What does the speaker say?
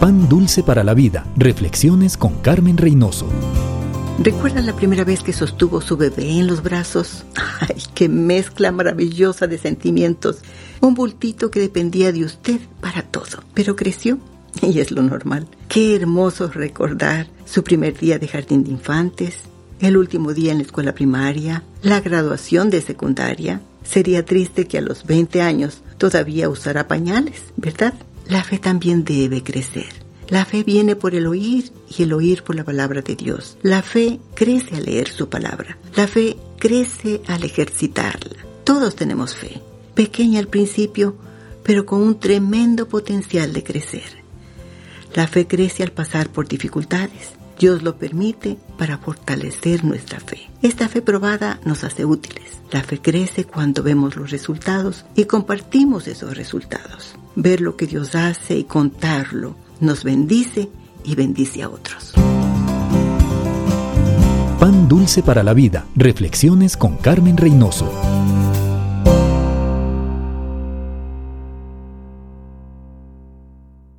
Pan dulce para la vida. Reflexiones con Carmen Reynoso. ¿Recuerda la primera vez que sostuvo su bebé en los brazos? ¡Ay, qué mezcla maravillosa de sentimientos! Un bultito que dependía de usted para todo, pero creció y es lo normal. Qué hermoso recordar su primer día de jardín de infantes, el último día en la escuela primaria, la graduación de secundaria. Sería triste que a los 20 años todavía usara pañales, ¿verdad? La fe también debe crecer. La fe viene por el oír y el oír por la palabra de Dios. La fe crece al leer su palabra. La fe crece al ejercitarla. Todos tenemos fe, pequeña al principio, pero con un tremendo potencial de crecer. La fe crece al pasar por dificultades. Dios lo permite para fortalecer nuestra fe. Esta fe probada nos hace útiles. La fe crece cuando vemos los resultados y compartimos esos resultados. Ver lo que Dios hace y contarlo nos bendice y bendice a otros. Pan dulce para la vida. Reflexiones con Carmen Reynoso.